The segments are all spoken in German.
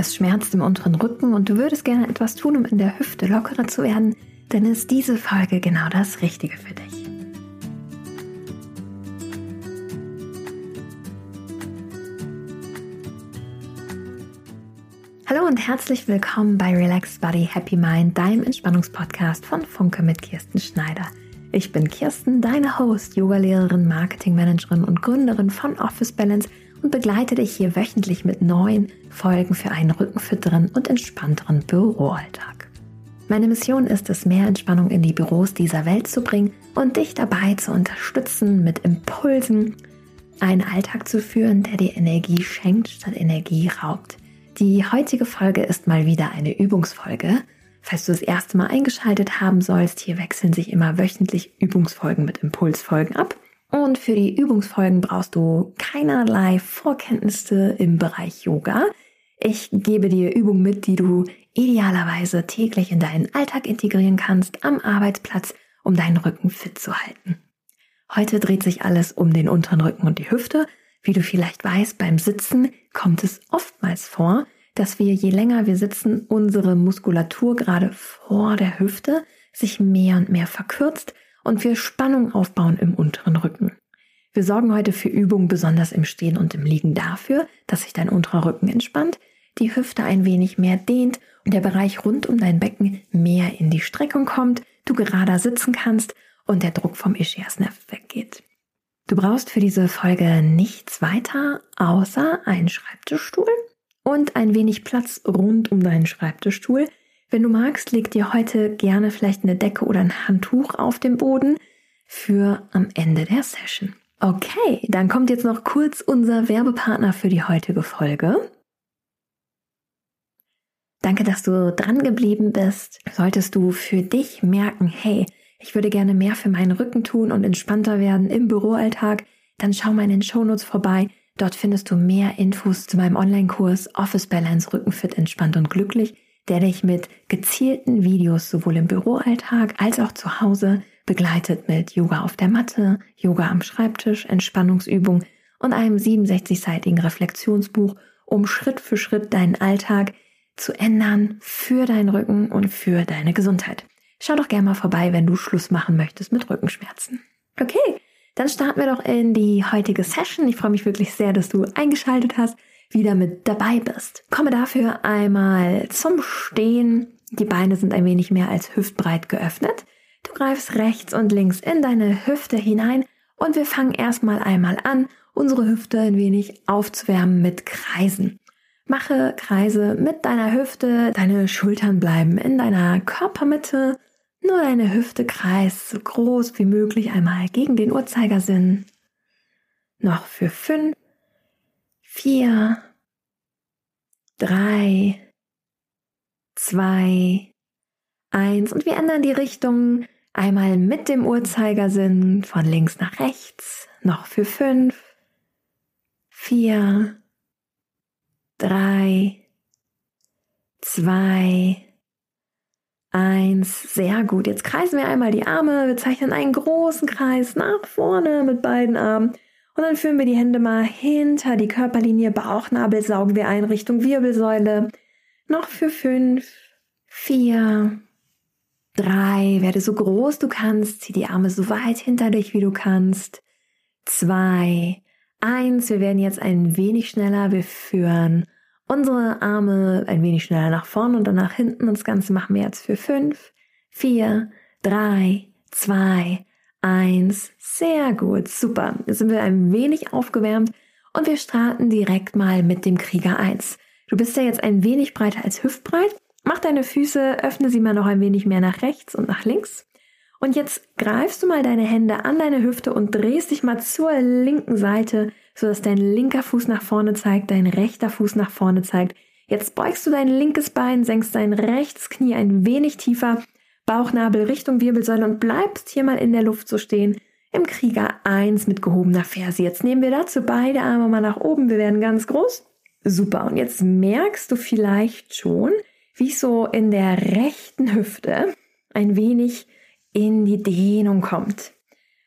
Es schmerzt im unteren Rücken und du würdest gerne etwas tun, um in der Hüfte lockerer zu werden, dann ist diese Folge genau das Richtige für dich. Hallo und herzlich willkommen bei Relaxed Body Happy Mind, deinem Entspannungspodcast von Funke mit Kirsten Schneider. Ich bin Kirsten, deine Host, Yogalehrerin, Marketingmanagerin und Gründerin von Office Balance und begleite dich hier wöchentlich mit neuen Folgen für einen rückenfitteren und entspannteren Büroalltag. Meine Mission ist es, mehr Entspannung in die Büros dieser Welt zu bringen und dich dabei zu unterstützen, mit Impulsen einen Alltag zu führen, der dir Energie schenkt statt Energie raubt. Die heutige Folge ist mal wieder eine Übungsfolge. Falls du das erste Mal eingeschaltet haben sollst, hier wechseln sich immer wöchentlich Übungsfolgen mit Impulsfolgen ab. Und für die Übungsfolgen brauchst du keinerlei Vorkenntnisse im Bereich Yoga. Ich gebe dir Übungen mit, die du idealerweise täglich in deinen Alltag integrieren kannst am Arbeitsplatz, um deinen Rücken fit zu halten. Heute dreht sich alles um den unteren Rücken und die Hüfte. Wie du vielleicht weißt, beim Sitzen kommt es oftmals vor, dass wir, je länger wir sitzen, unsere Muskulatur gerade vor der Hüfte sich mehr und mehr verkürzt und wir Spannung aufbauen im unteren Rücken. Wir sorgen heute für Übungen besonders im Stehen und im Liegen dafür, dass sich dein unterer Rücken entspannt, die Hüfte ein wenig mehr dehnt und der Bereich rund um dein Becken mehr in die Streckung kommt, du gerader sitzen kannst und der Druck vom Ischiasnerv weggeht. Du brauchst für diese Folge nichts weiter außer einen Schreibtischstuhl und ein wenig Platz rund um deinen Schreibtischstuhl, wenn du magst, leg dir heute gerne vielleicht eine Decke oder ein Handtuch auf den Boden für am Ende der Session. Okay, dann kommt jetzt noch kurz unser Werbepartner für die heutige Folge. Danke, dass du dran geblieben bist. Solltest du für dich merken, hey, ich würde gerne mehr für meinen Rücken tun und entspannter werden im Büroalltag, dann schau mal in den Shownotes vorbei. Dort findest du mehr Infos zu meinem Online-Kurs Office Balance Rückenfit entspannt und glücklich der dich mit gezielten Videos sowohl im Büroalltag als auch zu Hause begleitet mit Yoga auf der Matte, Yoga am Schreibtisch, Entspannungsübung und einem 67-seitigen Reflexionsbuch, um Schritt für Schritt deinen Alltag zu ändern für deinen Rücken und für deine Gesundheit. Schau doch gerne mal vorbei, wenn du Schluss machen möchtest mit Rückenschmerzen. Okay, dann starten wir doch in die heutige Session. Ich freue mich wirklich sehr, dass du eingeschaltet hast wieder mit dabei bist. Komme dafür einmal zum Stehen. Die Beine sind ein wenig mehr als hüftbreit geöffnet. Du greifst rechts und links in deine Hüfte hinein und wir fangen erstmal einmal an, unsere Hüfte ein wenig aufzuwärmen mit Kreisen. Mache Kreise mit deiner Hüfte, deine Schultern bleiben in deiner Körpermitte, nur deine Hüfte kreist so groß wie möglich einmal gegen den Uhrzeigersinn. Noch für fünf, vier, drei, zwei, eins und wir ändern die Richtung einmal mit dem Uhrzeigersinn von links nach rechts, noch für fünf, vier, drei, zwei, eins. Sehr gut. Jetzt kreisen wir einmal die Arme. Wir zeichnen einen großen Kreis nach vorne mit beiden Armen und dann führen wir die Hände mal hinter die Körperlinie, Bauchnabel saugen wir ein Richtung Wirbelsäule. Noch für fünf, vier, drei. Werde so groß du kannst. Zieh die Arme so weit hinter dich, wie du kannst. Zwei, eins. Wir werden jetzt ein wenig schneller. Wir führen unsere Arme ein wenig schneller nach vorne und dann nach hinten. Und das Ganze machen wir jetzt für fünf, vier, drei, zwei, Eins. Sehr gut. Super. Jetzt sind wir ein wenig aufgewärmt und wir starten direkt mal mit dem Krieger 1. Du bist ja jetzt ein wenig breiter als hüftbreit. Mach deine Füße, öffne sie mal noch ein wenig mehr nach rechts und nach links. Und jetzt greifst du mal deine Hände an deine Hüfte und drehst dich mal zur linken Seite, sodass dein linker Fuß nach vorne zeigt, dein rechter Fuß nach vorne zeigt. Jetzt beugst du dein linkes Bein, senkst dein rechtes Knie ein wenig tiefer Bauchnabel Richtung Wirbelsäule und bleibst hier mal in der Luft so stehen. Im Krieger 1 mit gehobener Ferse. Jetzt nehmen wir dazu beide Arme mal nach oben. Wir werden ganz groß. Super. Und jetzt merkst du vielleicht schon, wie ich so in der rechten Hüfte ein wenig in die Dehnung kommt.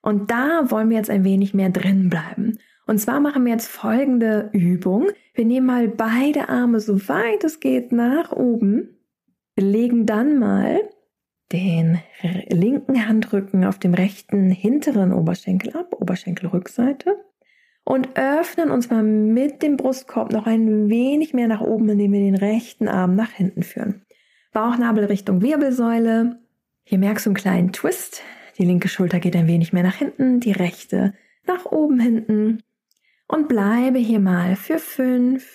Und da wollen wir jetzt ein wenig mehr drin bleiben. Und zwar machen wir jetzt folgende Übung. Wir nehmen mal beide Arme so weit es geht nach oben, legen dann mal den linken Handrücken auf dem rechten hinteren Oberschenkel ab, Oberschenkelrückseite und öffnen uns mal mit dem Brustkorb noch ein wenig mehr nach oben, indem wir den rechten Arm nach hinten führen. Bauchnabel Richtung Wirbelsäule. Hier merkst du einen kleinen Twist. Die linke Schulter geht ein wenig mehr nach hinten, die rechte nach oben hinten. Und bleibe hier mal für fünf,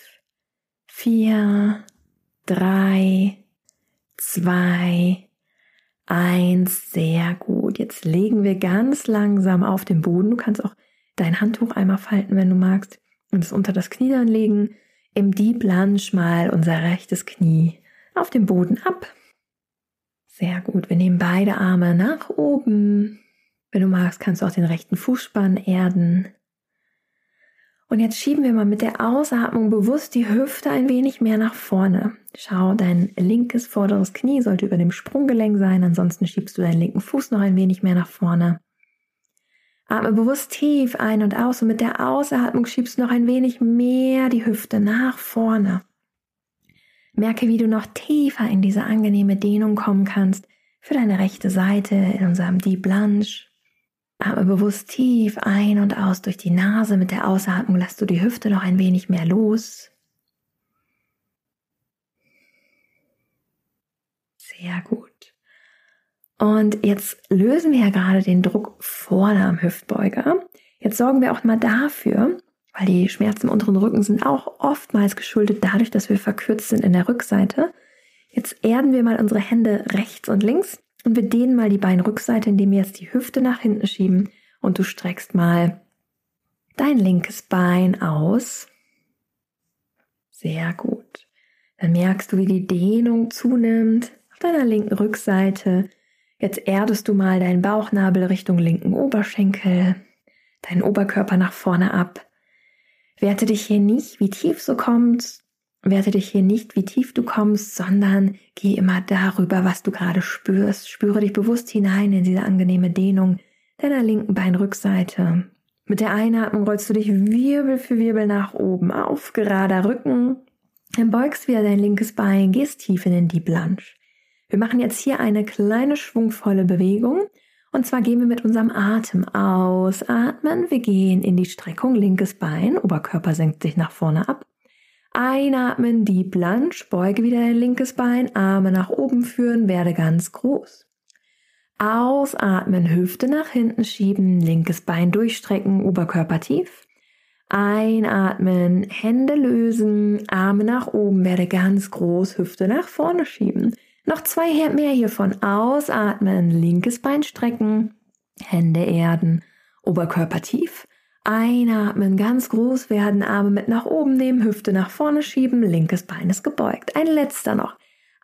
vier, drei, zwei, eins. Sehr gut. Jetzt legen wir ganz langsam auf den Boden. Du kannst auch dein Handtuch einmal falten, wenn du magst, und es unter das Knie dann legen. Im Deep Lunge mal unser rechtes Knie auf dem Boden ab. Sehr gut. Wir nehmen beide Arme nach oben. Wenn du magst, kannst du auch den rechten Fußspann erden. Und jetzt schieben wir mal mit der Ausatmung bewusst die Hüfte ein wenig mehr nach vorne. Schau, dein linkes vorderes Knie sollte über dem Sprunggelenk sein, ansonsten schiebst du deinen linken Fuß noch ein wenig mehr nach vorne. Atme bewusst tief ein und aus und mit der Ausatmung schiebst du noch ein wenig mehr die Hüfte nach vorne. Merke, wie du noch tiefer in diese angenehme Dehnung kommen kannst für deine rechte Seite in unserem Deep Lunge. Atme bewusst tief ein und aus durch die Nase. Mit der Ausatmung lässt du die Hüfte noch ein wenig mehr los. Sehr gut. Und jetzt lösen wir ja gerade den Druck vorne am Hüftbeuger. Jetzt sorgen wir auch mal dafür, weil die Schmerzen im unteren Rücken sind auch oftmals geschuldet dadurch, dass wir verkürzt sind in der Rückseite. Jetzt erden wir mal unsere Hände rechts und links und wir dehnen mal die Beinrückseite, indem wir jetzt die Hüfte nach hinten schieben und du streckst mal dein linkes Bein aus. Sehr gut. Dann merkst du, wie die Dehnung zunimmt auf deiner linken Rückseite. Jetzt erdest du mal deinen Bauchnabel Richtung linken Oberschenkel, deinen Oberkörper nach vorne ab. Werte dich hier nicht, wie tief du kommst. Werte dich hier nicht, wie tief du kommst, sondern geh immer darüber, was du gerade spürst. Spüre dich bewusst hinein in diese angenehme Dehnung deiner linken Beinrückseite. Mit der Einatmung rollst du dich Wirbel für Wirbel nach oben auf, gerader Rücken. Dann beugst wieder dein linkes Bein, gehst tief in den Deep Lunge. Wir machen jetzt hier eine kleine schwungvolle Bewegung. Und zwar gehen wir mit unserem Atem ausatmen. Wir gehen in die Streckung, linkes Bein, Oberkörper senkt sich nach vorne ab. Einatmen, Deep Lunge, beuge wieder dein linkes Bein, Arme nach oben führen, werde ganz groß. Ausatmen, Hüfte nach hinten schieben, linkes Bein durchstrecken, Oberkörper tief. Einatmen, Hände lösen, Arme nach oben, werde ganz groß, Hüfte nach vorne schieben. Noch zwei mehr hiervon. Ausatmen, linkes Bein strecken, Hände erden, Oberkörper tief. Einatmen, ganz groß werden, Arme mit nach oben nehmen, Hüfte nach vorne schieben, linkes Bein ist gebeugt. Ein letzter noch.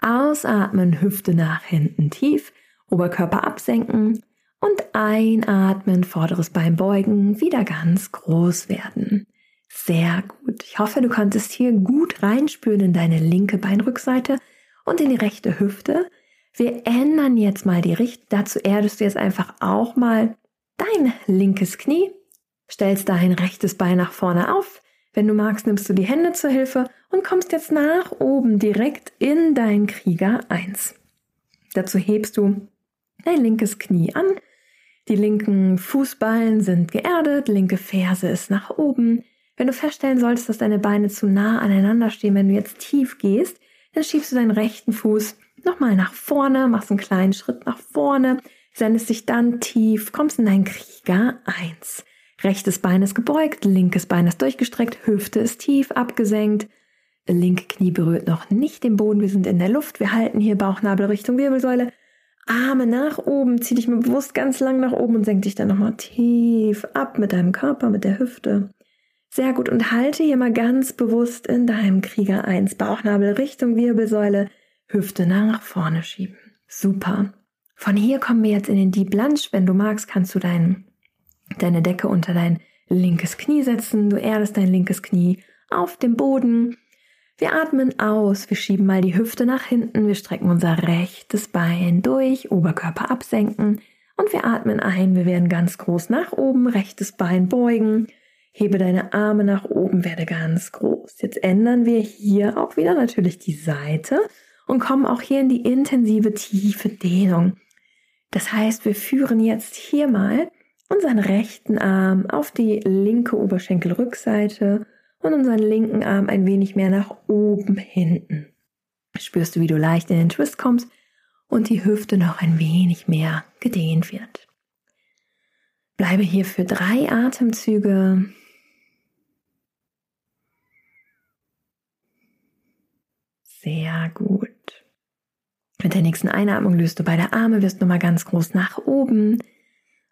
Ausatmen, Hüfte nach hinten tief, Oberkörper absenken und einatmen, vorderes Bein beugen, wieder ganz groß werden. Sehr gut. Ich hoffe, du konntest hier gut reinspüren in deine linke Beinrückseite und in die rechte Hüfte. Wir ändern jetzt mal die Richtung. Dazu erdest du jetzt einfach auch mal dein linkes Knie, stellst dein rechtes Bein nach vorne auf. Wenn du magst, nimmst du die Hände zur Hilfe und kommst jetzt nach oben direkt in dein Krieger 1. Dazu hebst du dein linkes Knie an. Die linken Fußballen sind geerdet, linke Ferse ist nach oben. Wenn du feststellen solltest, dass deine Beine zu nah aneinander stehen, wenn du jetzt tief gehst, dann schiebst du deinen rechten Fuß nochmal nach vorne, machst einen kleinen Schritt nach vorne, sendest dich dann tief, kommst in deinen Krieger 1. Rechtes Bein ist gebeugt, linkes Bein ist durchgestreckt, Hüfte ist tief abgesenkt, linke Knie berührt noch nicht den Boden, wir sind in der Luft, wir halten hier Bauchnabel Richtung Wirbelsäule, Arme nach oben, zieh dich mal bewusst ganz lang nach oben und senk dich dann nochmal tief ab mit deinem Körper, mit der Hüfte. Sehr gut. Und halte hier mal ganz bewusst in deinem Krieger 1. Bauchnabel Richtung Wirbelsäule, Hüfte nach vorne schieben. Super. Von hier kommen wir jetzt in den Deep Lunge. Wenn du magst, kannst du dein, deine Decke unter dein linkes Knie setzen. Du erdest dein linkes Knie auf dem Boden. Wir atmen aus. Wir schieben mal die Hüfte nach hinten. Wir strecken unser rechtes Bein durch, Oberkörper absenken. Und wir atmen ein. Wir werden ganz groß nach oben, rechtes Bein beugen Hebe deine Arme nach oben, werde ganz groß. Jetzt ändern wir hier auch wieder natürlich die Seite und kommen auch hier in die intensive, tiefe Dehnung. Das heißt, wir führen jetzt hier mal unseren rechten Arm auf die linke Oberschenkelrückseite und unseren linken Arm ein wenig mehr nach oben hinten. Spürst du, wie du leicht in den Twist kommst und die Hüfte noch ein wenig mehr gedehnt wird. Bleibe hier für drei Atemzüge. Sehr gut. Mit der nächsten Einatmung löst du beide Arme, wirst nochmal ganz groß nach oben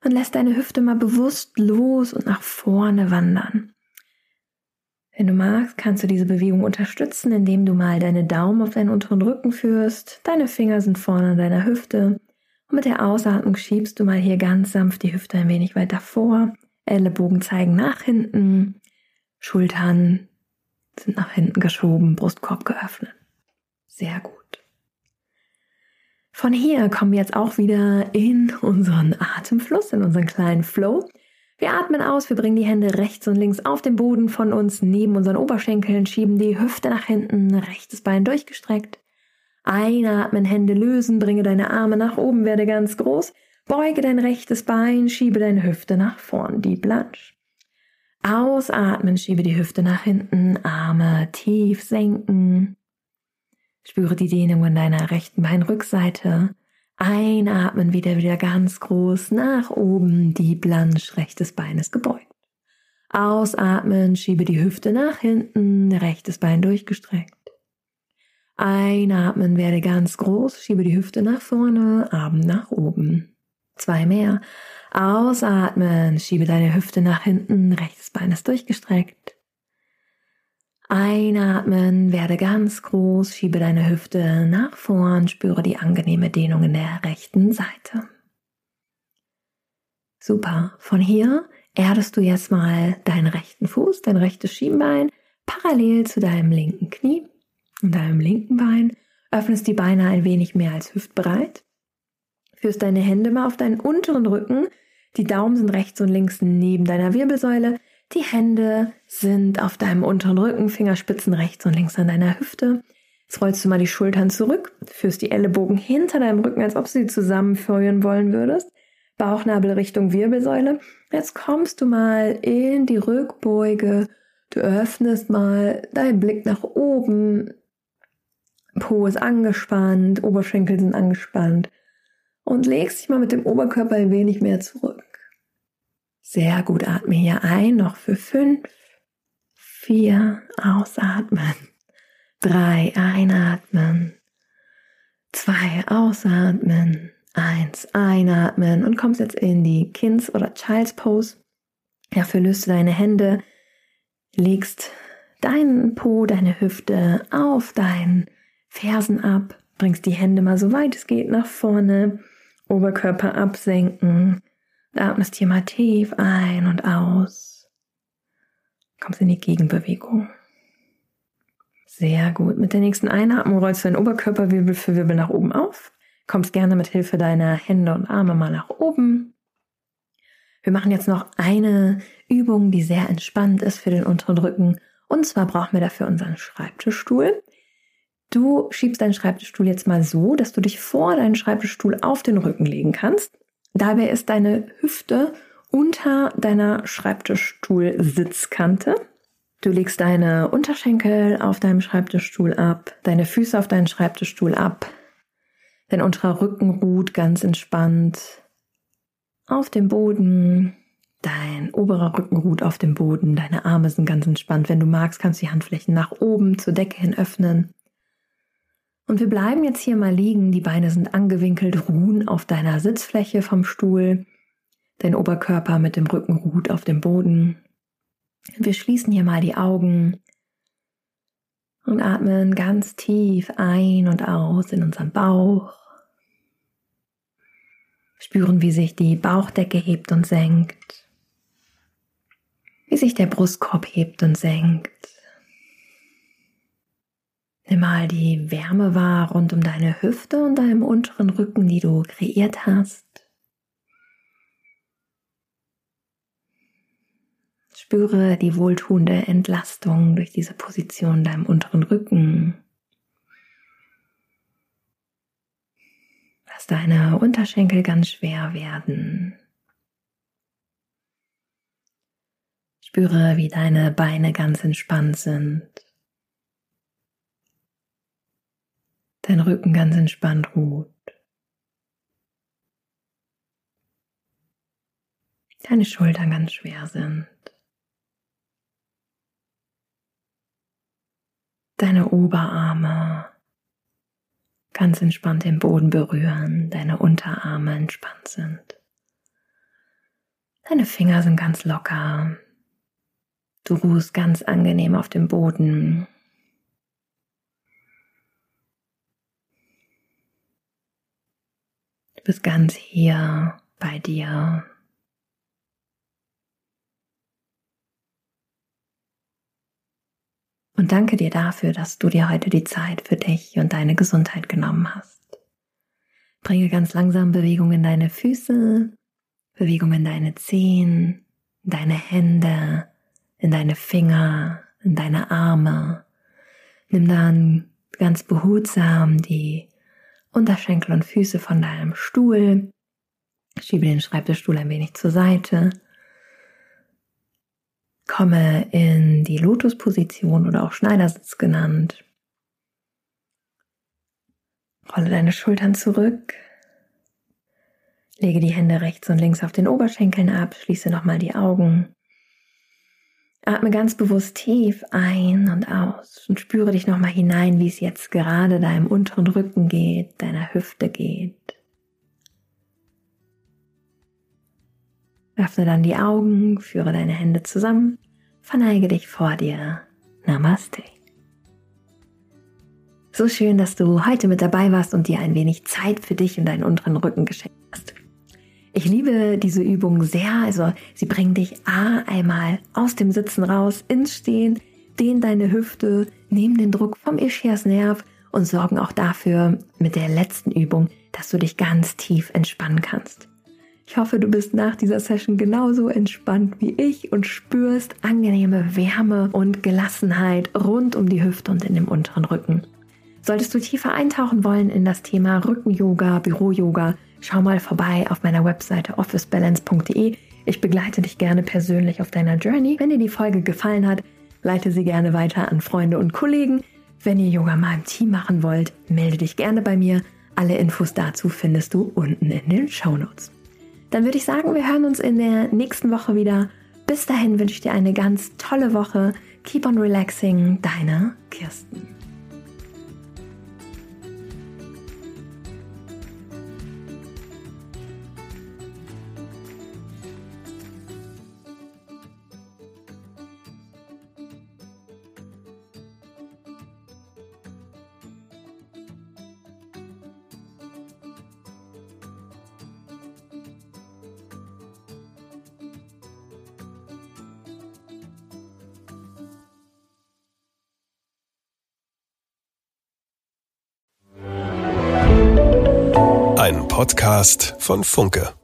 und lässt deine Hüfte mal bewusst los und nach vorne wandern. Wenn du magst, kannst du diese Bewegung unterstützen, indem du mal deine Daumen auf deinen unteren Rücken führst. Deine Finger sind vorne an deiner Hüfte. Und mit der Ausatmung schiebst du mal hier ganz sanft die Hüfte ein wenig weiter vor. Ellenbogen zeigen nach hinten. Schultern sind nach hinten geschoben, Brustkorb geöffnet. Sehr gut. Von hier kommen wir jetzt auch wieder in unseren Atemfluss, in unseren kleinen Flow. Wir atmen aus, wir bringen die Hände rechts und links auf den Boden von uns neben unseren Oberschenkeln, schieben die Hüfte nach hinten, rechtes Bein durchgestreckt. Einatmen, Hände lösen, bringe deine Arme nach oben, werde ganz groß, beuge dein rechtes Bein, schiebe deine Hüfte nach vorn, die Lunge. Ausatmen, schiebe die Hüfte nach hinten, Arme tief senken. Spüre die Dehnung in deiner rechten Beinrückseite. Einatmen wieder wieder ganz groß nach oben, die Planche rechtes Beines gebeugt. Ausatmen, schiebe die Hüfte nach hinten, rechtes Bein durchgestreckt. Einatmen, werde ganz groß, schiebe die Hüfte nach vorne, Arm nach oben. Zwei mehr. Ausatmen, schiebe deine Hüfte nach hinten, rechtes Bein ist durchgestreckt. Einatmen, werde ganz groß, schiebe deine Hüfte nach vorn, spüre die angenehme Dehnung in der rechten Seite. Super. Von hier erdest du jetzt mal deinen rechten Fuß, dein rechtes Schienbein parallel zu deinem linken Knie und deinem linken Bein. Öffnest die Beine ein wenig mehr als hüftbreit. Führst deine Hände mal auf deinen unteren Rücken. Die Daumen sind rechts und links neben deiner Wirbelsäule. Die Hände sind auf deinem unteren Rücken, Fingerspitzen rechts und links an deiner Hüfte. Jetzt rollst du mal die Schultern zurück, führst die Ellenbogen hinter deinem Rücken, als ob du sie zusammenführen wollen würdest. Bauchnabel Richtung Wirbelsäule. Jetzt kommst du mal in die Rückbeuge. Du öffnest mal deinen Blick nach oben. Po ist angespannt, Oberschenkel sind angespannt. Und legst dich mal mit dem Oberkörper ein wenig mehr zurück. Sehr gut, atme hier ein, noch für fünf, vier, ausatmen, drei, einatmen, zwei, ausatmen, eins, einatmen und kommst jetzt in die Kinds- oder Child's Pose. Dafür löst du deine Hände, legst deinen Po, deine Hüfte auf deinen Fersen ab, bringst die Hände mal so weit es geht nach vorne, Oberkörper absenken, Atmest hier mal tief ein und aus. Kommst in die Gegenbewegung. Sehr gut. Mit der nächsten Einatmung rollst du deinen Oberkörper Wirbel für Wirbel nach oben auf. Kommst gerne mit Hilfe deiner Hände und Arme mal nach oben. Wir machen jetzt noch eine Übung, die sehr entspannt ist für den unteren Rücken. Und zwar brauchen wir dafür unseren Schreibtischstuhl. Du schiebst deinen Schreibtischstuhl jetzt mal so, dass du dich vor deinen Schreibtischstuhl auf den Rücken legen kannst. Dabei ist deine Hüfte unter deiner Schreibtischstuhl-Sitzkante. Du legst deine Unterschenkel auf deinem Schreibtischstuhl ab, deine Füße auf deinen Schreibtischstuhl ab. Dein unterer Rücken ruht ganz entspannt auf dem Boden. Dein oberer Rücken ruht auf dem Boden. Deine Arme sind ganz entspannt. Wenn du magst, kannst du die Handflächen nach oben zur Decke hin öffnen. Und wir bleiben jetzt hier mal liegen. Die Beine sind angewinkelt, ruhen auf deiner Sitzfläche vom Stuhl. Dein Oberkörper mit dem Rücken ruht auf dem Boden. Wir schließen hier mal die Augen und atmen ganz tief ein und aus in unseren Bauch. Spüren, wie sich die Bauchdecke hebt und senkt. Wie sich der Brustkorb hebt und senkt. Nimm mal die Wärme wahr rund um deine Hüfte und deinem unteren Rücken, die du kreiert hast. Spüre die wohltuende Entlastung durch diese Position deinem unteren Rücken. Lass deine Unterschenkel ganz schwer werden. Spüre, wie deine Beine ganz entspannt sind. Dein Rücken ganz entspannt ruht. Deine Schultern ganz schwer sind. Deine Oberarme ganz entspannt den Boden berühren, deine Unterarme entspannt sind. Deine Finger sind ganz locker. Du ruhst ganz angenehm auf dem Boden. Du bist ganz hier bei dir. Und danke dir dafür, dass du dir heute die Zeit für dich und deine Gesundheit genommen hast. Bringe ganz langsam Bewegung in deine Füße, Bewegung in deine Zehen, in deine Hände, in deine Finger, in deine Arme. Nimm dann ganz behutsam die Unterschenkel und Füße von deinem Stuhl. Schiebe den Schreibtischstuhl ein wenig zur Seite Komme in die Lotusposition oder auch Schneidersitz genannt. Rolle deine Schultern zurück. Lege die Hände rechts und links auf den Oberschenkeln ab. Schließe nochmal die Augen. Atme ganz bewusst tief ein und aus und spüre dich nochmal hinein, wie es jetzt gerade deinem unteren Rücken geht, deiner Hüfte geht. Öffne dann die Augen, führe deine Hände zusammen, verneige dich vor dir. Namaste. So schön, dass du heute mit dabei warst und dir ein wenig Zeit für dich und deinen unteren Rücken geschenkt hast. Ich liebe diese Übung sehr, also sie bringen dich A einmal aus dem Sitzen raus ins Stehen, dehnen deine Hüfte, nehmen den Druck vom Ischiasnerv und sorgen auch dafür mit der letzten Übung, dass du dich ganz tief entspannen kannst. Ich hoffe, du bist nach dieser Session genauso entspannt wie ich und spürst angenehme Wärme und Gelassenheit rund um die Hüfte und in dem unteren Rücken. Solltest du tiefer eintauchen wollen in das Thema Rücken-Yoga, Büro-Yoga, schau mal vorbei auf meiner Webseite officebalance.de. Ich begleite dich gerne persönlich auf deiner Journey. Wenn dir die Folge gefallen hat, leite sie gerne weiter an Freunde und Kollegen. Wenn ihr Yoga mal im Team machen wollt, melde dich gerne bei mir. Alle Infos dazu findest du unten in den Show Notes. Dann würde ich sagen, wir hören uns in der nächsten Woche wieder. Bis dahin wünsche ich dir eine ganz tolle Woche. Keep on relaxing, deine Kirsten. Podcast von Funke.